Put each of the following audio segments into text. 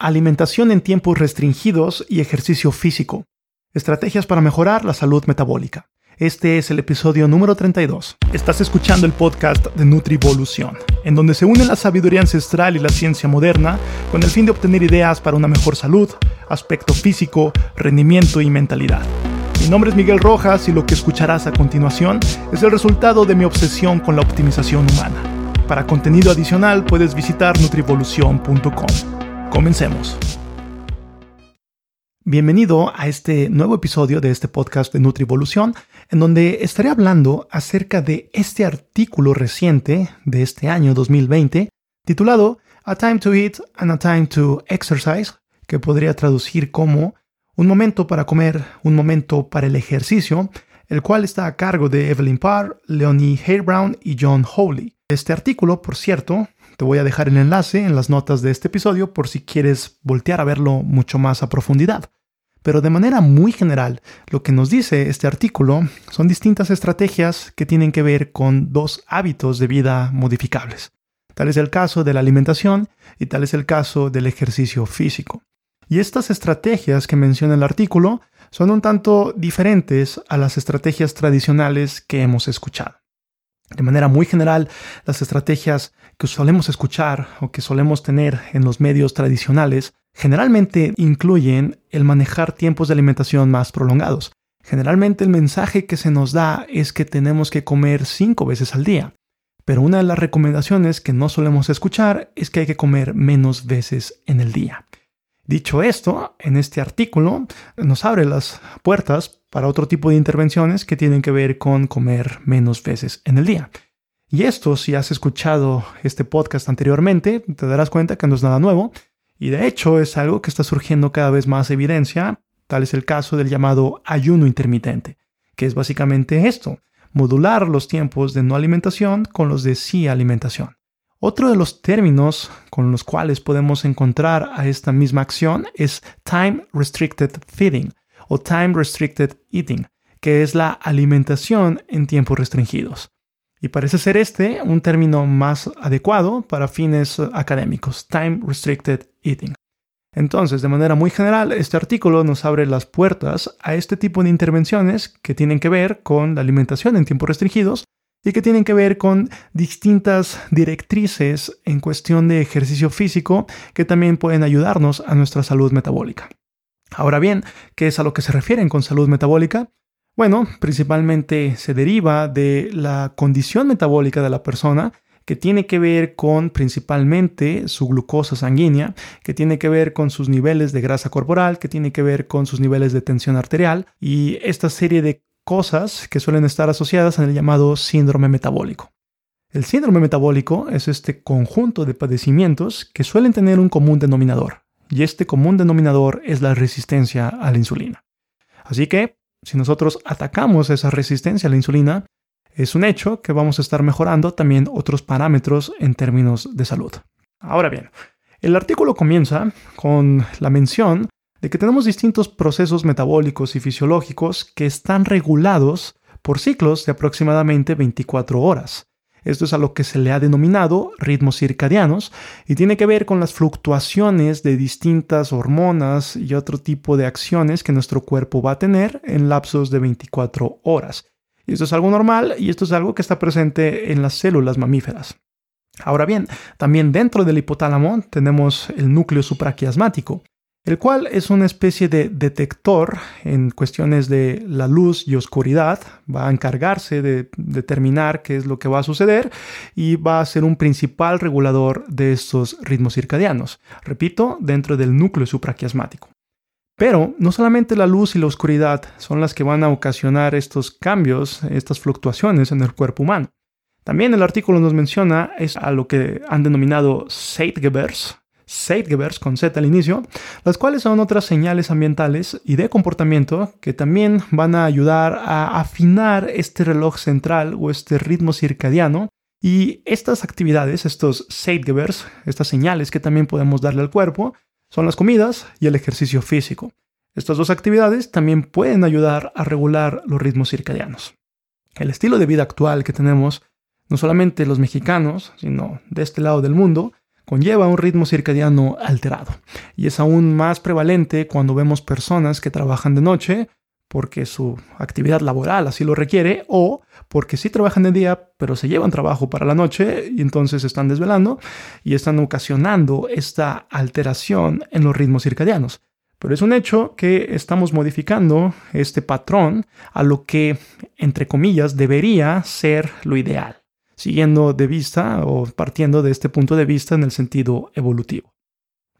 Alimentación en tiempos restringidos y ejercicio físico. Estrategias para mejorar la salud metabólica. Este es el episodio número 32. Estás escuchando el podcast de Nutrivolución, en donde se une la sabiduría ancestral y la ciencia moderna con el fin de obtener ideas para una mejor salud, aspecto físico, rendimiento y mentalidad. Mi nombre es Miguel Rojas y lo que escucharás a continuación es el resultado de mi obsesión con la optimización humana. Para contenido adicional puedes visitar nutrivolución.com. Comencemos. Bienvenido a este nuevo episodio de este podcast de Nutrivolución, en donde estaré hablando acerca de este artículo reciente de este año 2020 titulado A Time to Eat and a Time to Exercise, que podría traducir como Un momento para comer, un momento para el ejercicio, el cual está a cargo de Evelyn Parr, Leonie Haybrowne y John Howley. Este artículo, por cierto, te voy a dejar el enlace en las notas de este episodio por si quieres voltear a verlo mucho más a profundidad. Pero de manera muy general, lo que nos dice este artículo son distintas estrategias que tienen que ver con dos hábitos de vida modificables. Tal es el caso de la alimentación y tal es el caso del ejercicio físico. Y estas estrategias que menciona el artículo son un tanto diferentes a las estrategias tradicionales que hemos escuchado. De manera muy general, las estrategias que solemos escuchar o que solemos tener en los medios tradicionales generalmente incluyen el manejar tiempos de alimentación más prolongados. Generalmente el mensaje que se nos da es que tenemos que comer cinco veces al día, pero una de las recomendaciones que no solemos escuchar es que hay que comer menos veces en el día. Dicho esto, en este artículo nos abre las puertas para otro tipo de intervenciones que tienen que ver con comer menos veces en el día. Y esto, si has escuchado este podcast anteriormente, te darás cuenta que no es nada nuevo, y de hecho es algo que está surgiendo cada vez más evidencia, tal es el caso del llamado ayuno intermitente, que es básicamente esto, modular los tiempos de no alimentación con los de sí alimentación. Otro de los términos con los cuales podemos encontrar a esta misma acción es time restricted feeding o time restricted eating, que es la alimentación en tiempos restringidos. Y parece ser este un término más adecuado para fines académicos, time restricted eating. Entonces, de manera muy general, este artículo nos abre las puertas a este tipo de intervenciones que tienen que ver con la alimentación en tiempos restringidos y que tienen que ver con distintas directrices en cuestión de ejercicio físico que también pueden ayudarnos a nuestra salud metabólica. Ahora bien, ¿qué es a lo que se refieren con salud metabólica? Bueno, principalmente se deriva de la condición metabólica de la persona que tiene que ver con principalmente su glucosa sanguínea, que tiene que ver con sus niveles de grasa corporal, que tiene que ver con sus niveles de tensión arterial y esta serie de cosas que suelen estar asociadas en el llamado síndrome metabólico. El síndrome metabólico es este conjunto de padecimientos que suelen tener un común denominador, y este común denominador es la resistencia a la insulina. Así que si nosotros atacamos esa resistencia a la insulina, es un hecho que vamos a estar mejorando también otros parámetros en términos de salud. Ahora bien, el artículo comienza con la mención de que tenemos distintos procesos metabólicos y fisiológicos que están regulados por ciclos de aproximadamente 24 horas. Esto es a lo que se le ha denominado ritmos circadianos y tiene que ver con las fluctuaciones de distintas hormonas y otro tipo de acciones que nuestro cuerpo va a tener en lapsos de 24 horas. Y esto es algo normal y esto es algo que está presente en las células mamíferas. Ahora bien, también dentro del hipotálamo tenemos el núcleo supraquiasmático, el cual es una especie de detector en cuestiones de la luz y oscuridad, va a encargarse de determinar qué es lo que va a suceder y va a ser un principal regulador de estos ritmos circadianos, repito, dentro del núcleo supraquiasmático. Pero no solamente la luz y la oscuridad son las que van a ocasionar estos cambios, estas fluctuaciones en el cuerpo humano. También el artículo nos menciona es a lo que han denominado Zeitgebers, Zeitgebers con Z al inicio, las cuales son otras señales ambientales y de comportamiento que también van a ayudar a afinar este reloj central o este ritmo circadiano. Y estas actividades, estos Zeitgebers, estas señales que también podemos darle al cuerpo, son las comidas y el ejercicio físico. Estas dos actividades también pueden ayudar a regular los ritmos circadianos. El estilo de vida actual que tenemos, no solamente los mexicanos, sino de este lado del mundo, conlleva un ritmo circadiano alterado. Y es aún más prevalente cuando vemos personas que trabajan de noche porque su actividad laboral así lo requiere, o porque sí trabajan de día, pero se llevan trabajo para la noche y entonces están desvelando y están ocasionando esta alteración en los ritmos circadianos. Pero es un hecho que estamos modificando este patrón a lo que, entre comillas, debería ser lo ideal, siguiendo de vista o partiendo de este punto de vista en el sentido evolutivo.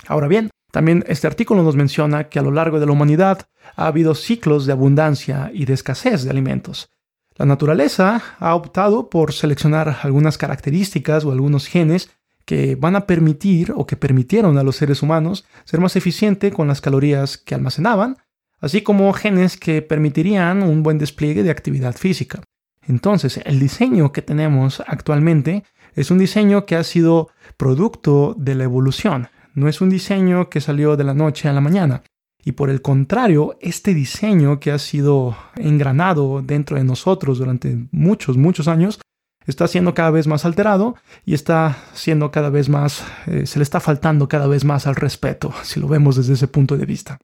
Ahora bien, también este artículo nos menciona que a lo largo de la humanidad ha habido ciclos de abundancia y de escasez de alimentos. La naturaleza ha optado por seleccionar algunas características o algunos genes que van a permitir o que permitieron a los seres humanos ser más eficientes con las calorías que almacenaban, así como genes que permitirían un buen despliegue de actividad física. Entonces, el diseño que tenemos actualmente es un diseño que ha sido producto de la evolución, no es un diseño que salió de la noche a la mañana. Y por el contrario, este diseño que ha sido engranado dentro de nosotros durante muchos, muchos años, está siendo cada vez más alterado y está siendo cada vez más, eh, se le está faltando cada vez más al respeto, si lo vemos desde ese punto de vista.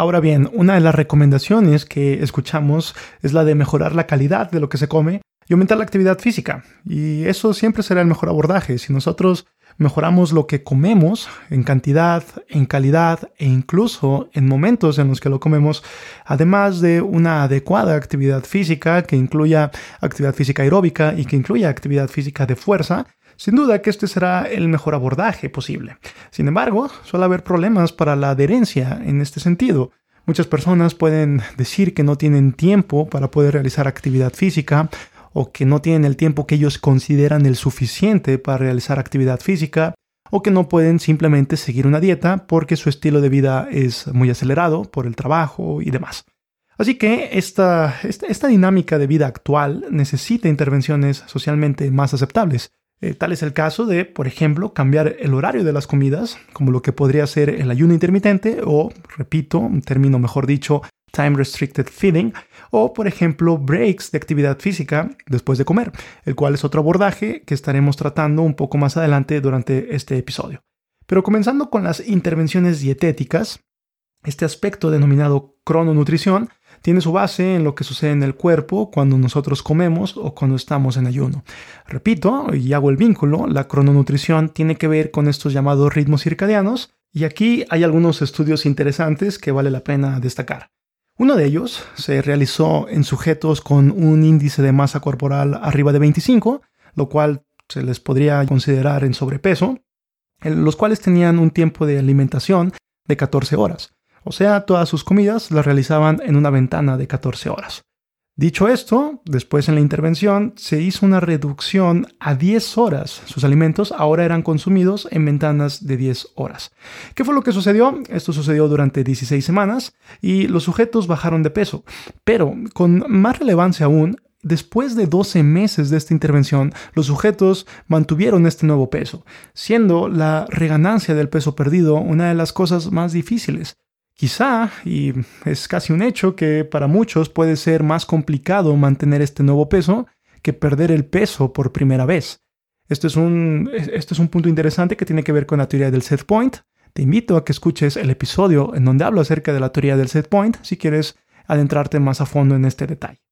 Ahora bien, una de las recomendaciones que escuchamos es la de mejorar la calidad de lo que se come y aumentar la actividad física. Y eso siempre será el mejor abordaje. Si nosotros mejoramos lo que comemos en cantidad, en calidad e incluso en momentos en los que lo comemos, además de una adecuada actividad física que incluya actividad física aeróbica y que incluya actividad física de fuerza, sin duda que este será el mejor abordaje posible. Sin embargo, suele haber problemas para la adherencia en este sentido. Muchas personas pueden decir que no tienen tiempo para poder realizar actividad física o que no tienen el tiempo que ellos consideran el suficiente para realizar actividad física, o que no pueden simplemente seguir una dieta porque su estilo de vida es muy acelerado por el trabajo y demás. Así que esta, esta, dinámica de vida actual necesita intervenciones socialmente más aceptables. Eh, tal es el caso de, por ejemplo, cambiar el horario de las comidas, como lo que podría ser el ayuno intermitente o, repito, un término mejor dicho, time restricted feeding, o por ejemplo breaks de actividad física después de comer, el cual es otro abordaje que estaremos tratando un poco más adelante durante este episodio. Pero comenzando con las intervenciones dietéticas, este aspecto denominado crononutrición tiene su base en lo que sucede en el cuerpo cuando nosotros comemos o cuando estamos en ayuno. Repito, y hago el vínculo, la crononutrición tiene que ver con estos llamados ritmos circadianos, y aquí hay algunos estudios interesantes que vale la pena destacar. Uno de ellos se realizó en sujetos con un índice de masa corporal arriba de 25, lo cual se les podría considerar en sobrepeso, los cuales tenían un tiempo de alimentación de 14 horas. O sea, todas sus comidas las realizaban en una ventana de 14 horas. Dicho esto, después en la intervención se hizo una reducción a 10 horas. Sus alimentos ahora eran consumidos en ventanas de 10 horas. ¿Qué fue lo que sucedió? Esto sucedió durante 16 semanas y los sujetos bajaron de peso. Pero con más relevancia aún, Después de 12 meses de esta intervención, los sujetos mantuvieron este nuevo peso, siendo la reganancia del peso perdido una de las cosas más difíciles. Quizá, y es casi un hecho, que para muchos puede ser más complicado mantener este nuevo peso que perder el peso por primera vez. Esto es un, esto es un punto interesante que tiene que ver con la teoría del set point. Te invito a que escuches el episodio en donde hablo acerca de la teoría del set point si quieres adentrarte más a fondo en este detalle.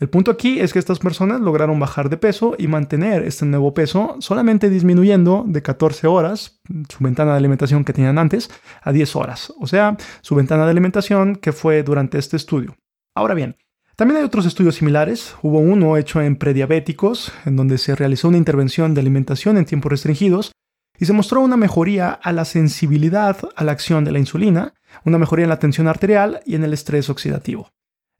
El punto aquí es que estas personas lograron bajar de peso y mantener este nuevo peso solamente disminuyendo de 14 horas su ventana de alimentación que tenían antes a 10 horas, o sea, su ventana de alimentación que fue durante este estudio. Ahora bien, también hay otros estudios similares. Hubo uno hecho en prediabéticos, en donde se realizó una intervención de alimentación en tiempos restringidos y se mostró una mejoría a la sensibilidad a la acción de la insulina, una mejoría en la tensión arterial y en el estrés oxidativo.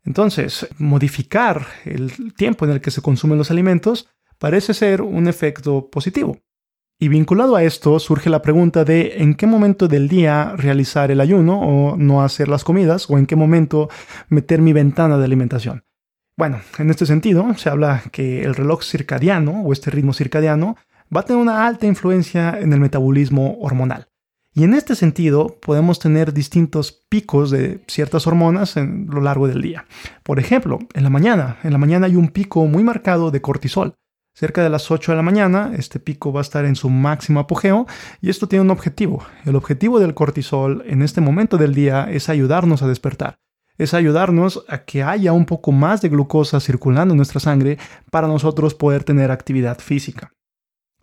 Entonces, modificar el tiempo en el que se consumen los alimentos parece ser un efecto positivo. Y vinculado a esto surge la pregunta de en qué momento del día realizar el ayuno o no hacer las comidas o en qué momento meter mi ventana de alimentación. Bueno, en este sentido se habla que el reloj circadiano o este ritmo circadiano va a tener una alta influencia en el metabolismo hormonal. Y en este sentido podemos tener distintos picos de ciertas hormonas en lo largo del día. Por ejemplo, en la mañana, en la mañana hay un pico muy marcado de cortisol, Cerca de las 8 de la mañana, este pico va a estar en su máximo apogeo y esto tiene un objetivo. El objetivo del cortisol en este momento del día es ayudarnos a despertar, es ayudarnos a que haya un poco más de glucosa circulando en nuestra sangre para nosotros poder tener actividad física.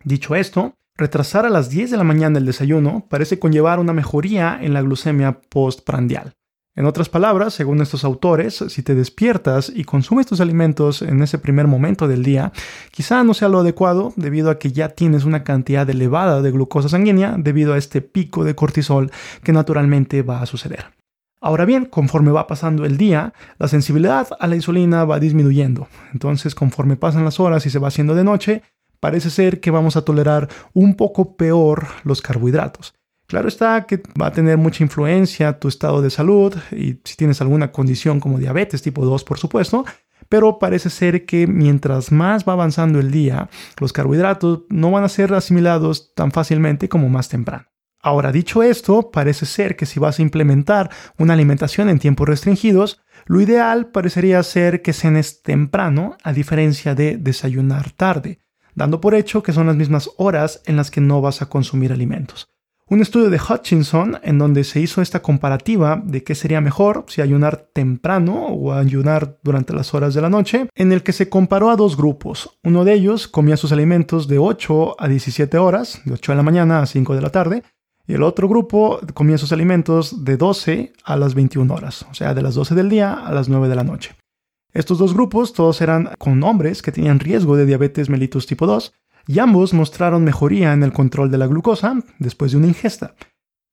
Dicho esto, retrasar a las 10 de la mañana el desayuno parece conllevar una mejoría en la glucemia postprandial. En otras palabras, según estos autores, si te despiertas y consumes tus alimentos en ese primer momento del día, quizá no sea lo adecuado debido a que ya tienes una cantidad elevada de glucosa sanguínea debido a este pico de cortisol que naturalmente va a suceder. Ahora bien, conforme va pasando el día, la sensibilidad a la insulina va disminuyendo. Entonces, conforme pasan las horas y se va haciendo de noche, parece ser que vamos a tolerar un poco peor los carbohidratos. Claro está que va a tener mucha influencia tu estado de salud y si tienes alguna condición como diabetes tipo 2, por supuesto, pero parece ser que mientras más va avanzando el día, los carbohidratos no van a ser asimilados tan fácilmente como más temprano. Ahora, dicho esto, parece ser que si vas a implementar una alimentación en tiempos restringidos, lo ideal parecería ser que cenes temprano, a diferencia de desayunar tarde, dando por hecho que son las mismas horas en las que no vas a consumir alimentos. Un estudio de Hutchinson en donde se hizo esta comparativa de qué sería mejor si ayunar temprano o ayunar durante las horas de la noche, en el que se comparó a dos grupos. Uno de ellos comía sus alimentos de 8 a 17 horas, de 8 de la mañana a 5 de la tarde, y el otro grupo comía sus alimentos de 12 a las 21 horas, o sea, de las 12 del día a las 9 de la noche. Estos dos grupos todos eran con hombres que tenían riesgo de diabetes mellitus tipo 2 y ambos mostraron mejoría en el control de la glucosa después de una ingesta.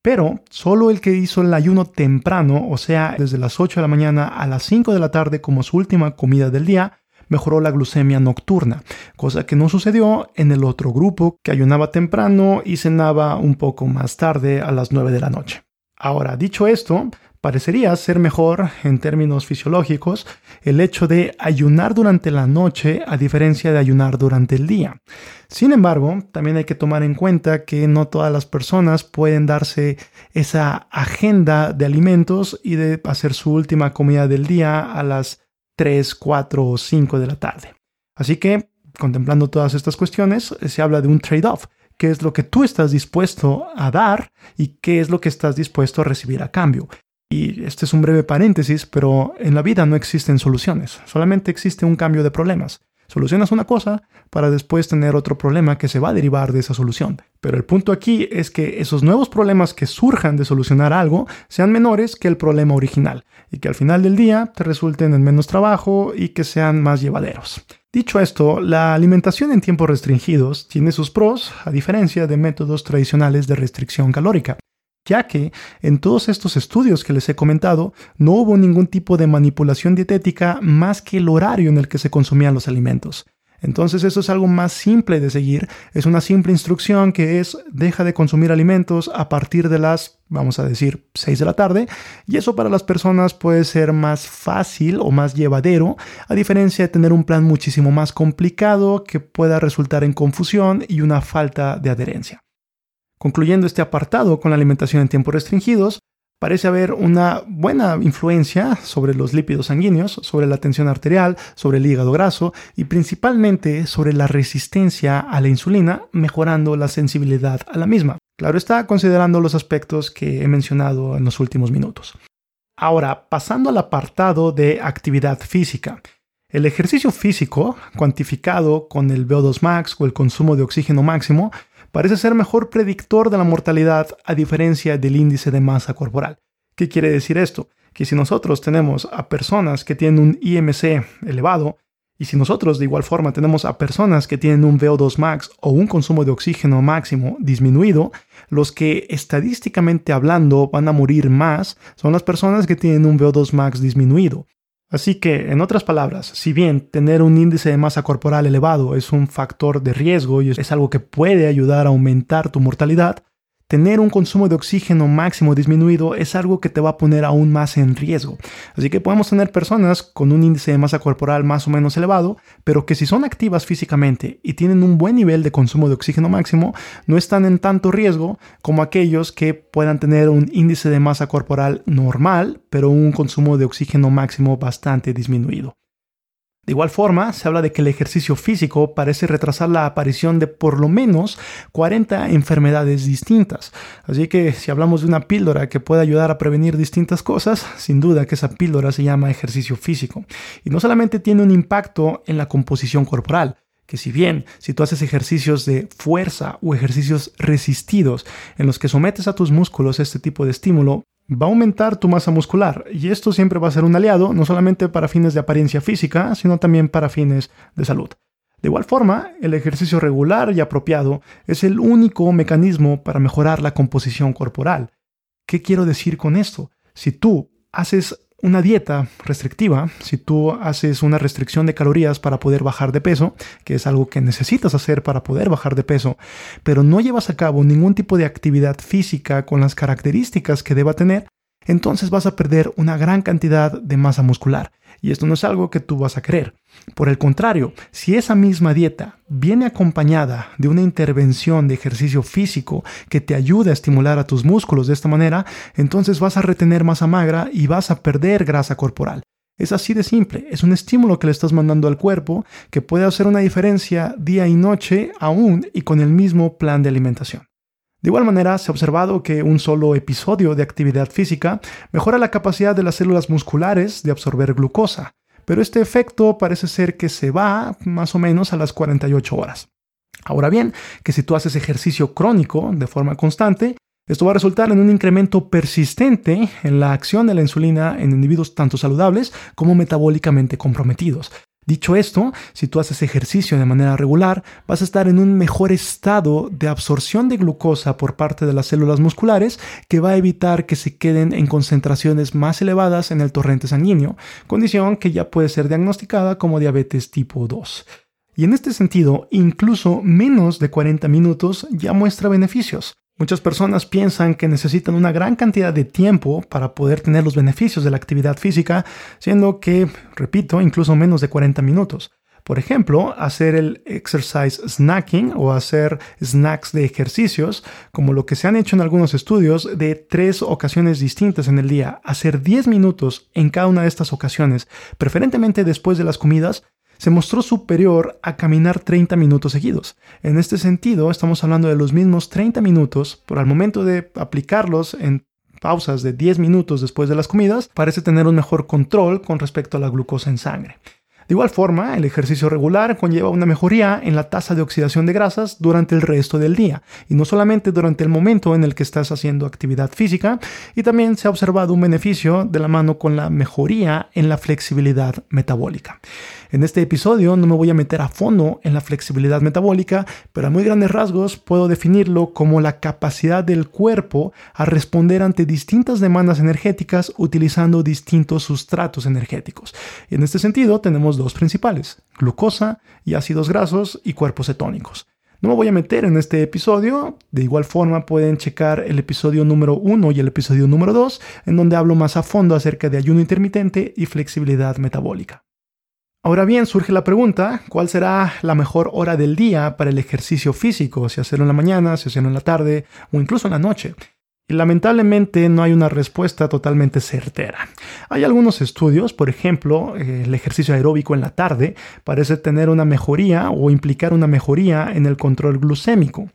Pero solo el que hizo el ayuno temprano, o sea, desde las 8 de la mañana a las 5 de la tarde como su última comida del día, mejoró la glucemia nocturna, cosa que no sucedió en el otro grupo que ayunaba temprano y cenaba un poco más tarde a las 9 de la noche. Ahora, dicho esto, Parecería ser mejor, en términos fisiológicos, el hecho de ayunar durante la noche a diferencia de ayunar durante el día. Sin embargo, también hay que tomar en cuenta que no todas las personas pueden darse esa agenda de alimentos y de hacer su última comida del día a las 3, 4 o 5 de la tarde. Así que, contemplando todas estas cuestiones, se habla de un trade-off qué es lo que tú estás dispuesto a dar y qué es lo que estás dispuesto a recibir a cambio. Y este es un breve paréntesis, pero en la vida no existen soluciones, solamente existe un cambio de problemas. Solucionas una cosa para después tener otro problema que se va a derivar de esa solución. Pero el punto aquí es que esos nuevos problemas que surjan de solucionar algo sean menores que el problema original y que al final del día te resulten en menos trabajo y que sean más llevaderos. Dicho esto, la alimentación en tiempos restringidos tiene sus pros a diferencia de métodos tradicionales de restricción calórica ya que en todos estos estudios que les he comentado no hubo ningún tipo de manipulación dietética más que el horario en el que se consumían los alimentos. Entonces eso es algo más simple de seguir, es una simple instrucción que es deja de consumir alimentos a partir de las, vamos a decir, 6 de la tarde, y eso para las personas puede ser más fácil o más llevadero, a diferencia de tener un plan muchísimo más complicado que pueda resultar en confusión y una falta de adherencia. Concluyendo este apartado con la alimentación en tiempos restringidos, parece haber una buena influencia sobre los lípidos sanguíneos, sobre la tensión arterial, sobre el hígado graso y principalmente sobre la resistencia a la insulina, mejorando la sensibilidad a la misma. Claro está, considerando los aspectos que he mencionado en los últimos minutos. Ahora, pasando al apartado de actividad física. El ejercicio físico, cuantificado con el VO2 max o el consumo de oxígeno máximo, parece ser mejor predictor de la mortalidad a diferencia del índice de masa corporal. ¿Qué quiere decir esto? Que si nosotros tenemos a personas que tienen un IMC elevado, y si nosotros de igual forma tenemos a personas que tienen un VO2 max o un consumo de oxígeno máximo disminuido, los que estadísticamente hablando van a morir más son las personas que tienen un VO2 max disminuido. Así que, en otras palabras, si bien tener un índice de masa corporal elevado es un factor de riesgo y es algo que puede ayudar a aumentar tu mortalidad, tener un consumo de oxígeno máximo disminuido es algo que te va a poner aún más en riesgo. Así que podemos tener personas con un índice de masa corporal más o menos elevado, pero que si son activas físicamente y tienen un buen nivel de consumo de oxígeno máximo, no están en tanto riesgo como aquellos que puedan tener un índice de masa corporal normal, pero un consumo de oxígeno máximo bastante disminuido. De igual forma, se habla de que el ejercicio físico parece retrasar la aparición de por lo menos 40 enfermedades distintas. Así que si hablamos de una píldora que puede ayudar a prevenir distintas cosas, sin duda que esa píldora se llama ejercicio físico. Y no solamente tiene un impacto en la composición corporal, que si bien si tú haces ejercicios de fuerza o ejercicios resistidos en los que sometes a tus músculos este tipo de estímulo, va a aumentar tu masa muscular y esto siempre va a ser un aliado no solamente para fines de apariencia física, sino también para fines de salud. De igual forma, el ejercicio regular y apropiado es el único mecanismo para mejorar la composición corporal. ¿Qué quiero decir con esto? Si tú haces una dieta restrictiva, si tú haces una restricción de calorías para poder bajar de peso, que es algo que necesitas hacer para poder bajar de peso, pero no llevas a cabo ningún tipo de actividad física con las características que deba tener, entonces vas a perder una gran cantidad de masa muscular. Y esto no es algo que tú vas a querer. Por el contrario, si esa misma dieta viene acompañada de una intervención de ejercicio físico que te ayuda a estimular a tus músculos de esta manera, entonces vas a retener masa magra y vas a perder grasa corporal. Es así de simple, es un estímulo que le estás mandando al cuerpo que puede hacer una diferencia día y noche aún y con el mismo plan de alimentación. De igual manera, se ha observado que un solo episodio de actividad física mejora la capacidad de las células musculares de absorber glucosa, pero este efecto parece ser que se va más o menos a las 48 horas. Ahora bien, que si tú haces ejercicio crónico de forma constante, esto va a resultar en un incremento persistente en la acción de la insulina en individuos tanto saludables como metabólicamente comprometidos, Dicho esto, si tú haces ejercicio de manera regular, vas a estar en un mejor estado de absorción de glucosa por parte de las células musculares que va a evitar que se queden en concentraciones más elevadas en el torrente sanguíneo, condición que ya puede ser diagnosticada como diabetes tipo 2. Y en este sentido, incluso menos de 40 minutos ya muestra beneficios. Muchas personas piensan que necesitan una gran cantidad de tiempo para poder tener los beneficios de la actividad física, siendo que, repito, incluso menos de 40 minutos. Por ejemplo, hacer el exercise snacking o hacer snacks de ejercicios, como lo que se han hecho en algunos estudios de tres ocasiones distintas en el día, hacer 10 minutos en cada una de estas ocasiones, preferentemente después de las comidas, se mostró superior a caminar 30 minutos seguidos. En este sentido, estamos hablando de los mismos 30 minutos, pero al momento de aplicarlos en pausas de 10 minutos después de las comidas, parece tener un mejor control con respecto a la glucosa en sangre. De igual forma, el ejercicio regular conlleva una mejoría en la tasa de oxidación de grasas durante el resto del día, y no solamente durante el momento en el que estás haciendo actividad física, y también se ha observado un beneficio de la mano con la mejoría en la flexibilidad metabólica. En este episodio no me voy a meter a fondo en la flexibilidad metabólica, pero a muy grandes rasgos puedo definirlo como la capacidad del cuerpo a responder ante distintas demandas energéticas utilizando distintos sustratos energéticos. Y en este sentido tenemos dos principales, glucosa y ácidos grasos y cuerpos cetónicos. No me voy a meter en este episodio, de igual forma pueden checar el episodio número 1 y el episodio número 2, en donde hablo más a fondo acerca de ayuno intermitente y flexibilidad metabólica. Ahora bien, surge la pregunta, ¿cuál será la mejor hora del día para el ejercicio físico? Si hacerlo en la mañana, si hacerlo en la tarde o incluso en la noche. Y lamentablemente no hay una respuesta totalmente certera. Hay algunos estudios, por ejemplo, el ejercicio aeróbico en la tarde parece tener una mejoría o implicar una mejoría en el control glucémico.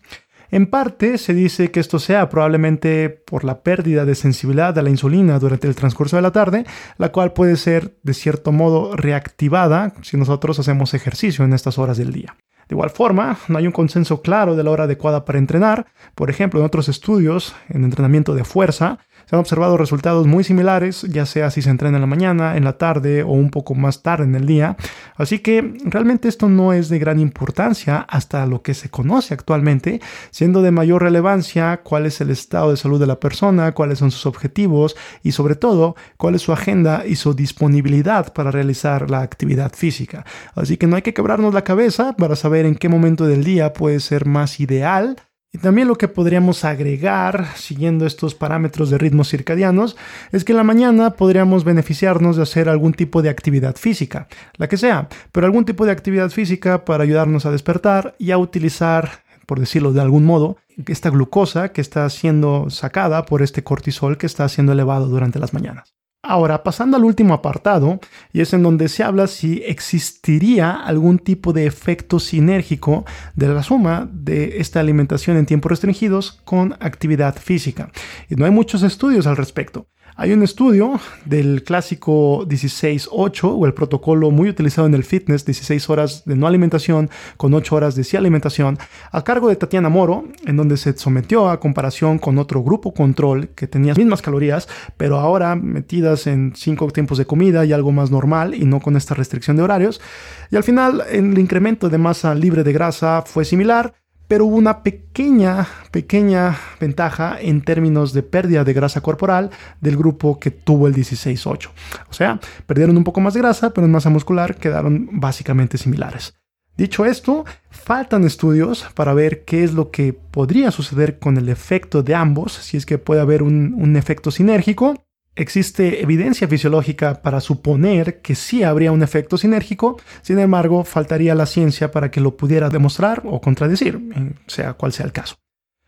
En parte se dice que esto sea probablemente por la pérdida de sensibilidad a la insulina durante el transcurso de la tarde, la cual puede ser de cierto modo reactivada si nosotros hacemos ejercicio en estas horas del día. De igual forma, no hay un consenso claro de la hora adecuada para entrenar. Por ejemplo, en otros estudios, en entrenamiento de fuerza, se han observado resultados muy similares, ya sea si se entrena en la mañana, en la tarde o un poco más tarde en el día. Así que realmente esto no es de gran importancia hasta lo que se conoce actualmente, siendo de mayor relevancia cuál es el estado de salud de la persona, cuáles son sus objetivos y sobre todo cuál es su agenda y su disponibilidad para realizar la actividad física. Así que no hay que quebrarnos la cabeza para saber en qué momento del día puede ser más ideal y también lo que podríamos agregar, siguiendo estos parámetros de ritmos circadianos, es que en la mañana podríamos beneficiarnos de hacer algún tipo de actividad física, la que sea, pero algún tipo de actividad física para ayudarnos a despertar y a utilizar, por decirlo de algún modo, esta glucosa que está siendo sacada por este cortisol que está siendo elevado durante las mañanas. Ahora, pasando al último apartado, y es en donde se habla si existiría algún tipo de efecto sinérgico de la suma de esta alimentación en tiempos restringidos con actividad física. Y no hay muchos estudios al respecto. Hay un estudio del clásico 16-8 o el protocolo muy utilizado en el fitness, 16 horas de no alimentación con 8 horas de sí alimentación, a cargo de Tatiana Moro, en donde se sometió a comparación con otro grupo control que tenía las mismas calorías, pero ahora metidas en 5 tiempos de comida y algo más normal y no con esta restricción de horarios. Y al final el incremento de masa libre de grasa fue similar, pero hubo una pequeña, pequeña ventaja en términos de pérdida de grasa corporal del grupo que tuvo el 16-8. O sea, perdieron un poco más de grasa, pero en masa muscular quedaron básicamente similares. Dicho esto, faltan estudios para ver qué es lo que podría suceder con el efecto de ambos, si es que puede haber un, un efecto sinérgico Existe evidencia fisiológica para suponer que sí habría un efecto sinérgico, sin embargo, faltaría la ciencia para que lo pudiera demostrar o contradecir, sea cual sea el caso.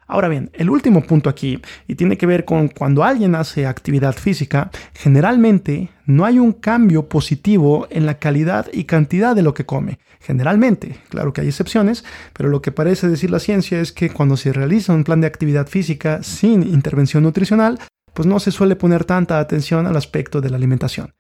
Ahora bien, el último punto aquí, y tiene que ver con cuando alguien hace actividad física, generalmente no hay un cambio positivo en la calidad y cantidad de lo que come. Generalmente, claro que hay excepciones, pero lo que parece decir la ciencia es que cuando se realiza un plan de actividad física sin intervención nutricional, pues no se suele poner tanta atención al aspecto de la alimentación.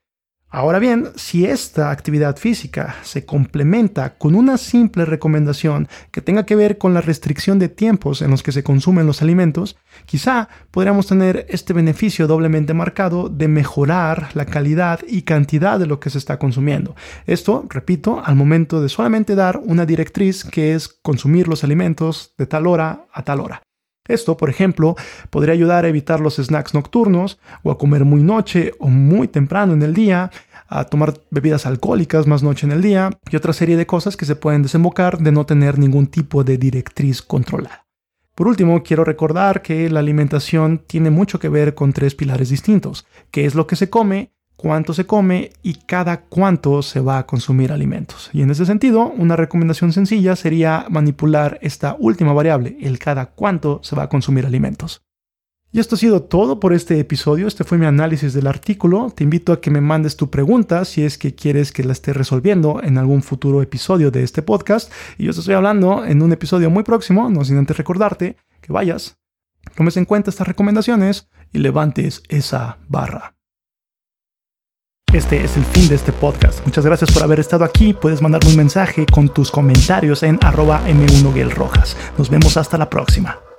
Ahora bien, si esta actividad física se complementa con una simple recomendación que tenga que ver con la restricción de tiempos en los que se consumen los alimentos, quizá podríamos tener este beneficio doblemente marcado de mejorar la calidad y cantidad de lo que se está consumiendo. Esto, repito, al momento de solamente dar una directriz que es consumir los alimentos de tal hora a tal hora. Esto, por ejemplo, podría ayudar a evitar los snacks nocturnos o a comer muy noche o muy temprano en el día, a tomar bebidas alcohólicas más noche en el día y otra serie de cosas que se pueden desembocar de no tener ningún tipo de directriz controlada. Por último, quiero recordar que la alimentación tiene mucho que ver con tres pilares distintos, qué es lo que se come, cuánto se come y cada cuánto se va a consumir alimentos. Y en ese sentido, una recomendación sencilla sería manipular esta última variable, el cada cuánto se va a consumir alimentos. Y esto ha sido todo por este episodio. Este fue mi análisis del artículo. Te invito a que me mandes tu pregunta si es que quieres que la esté resolviendo en algún futuro episodio de este podcast. Y yo te estoy hablando en un episodio muy próximo, no sin antes recordarte que vayas, tomes en cuenta estas recomendaciones y levantes esa barra. Este es el fin de este podcast. Muchas gracias por haber estado aquí. Puedes mandarme un mensaje con tus comentarios en arroba m 1 Nos vemos hasta la próxima.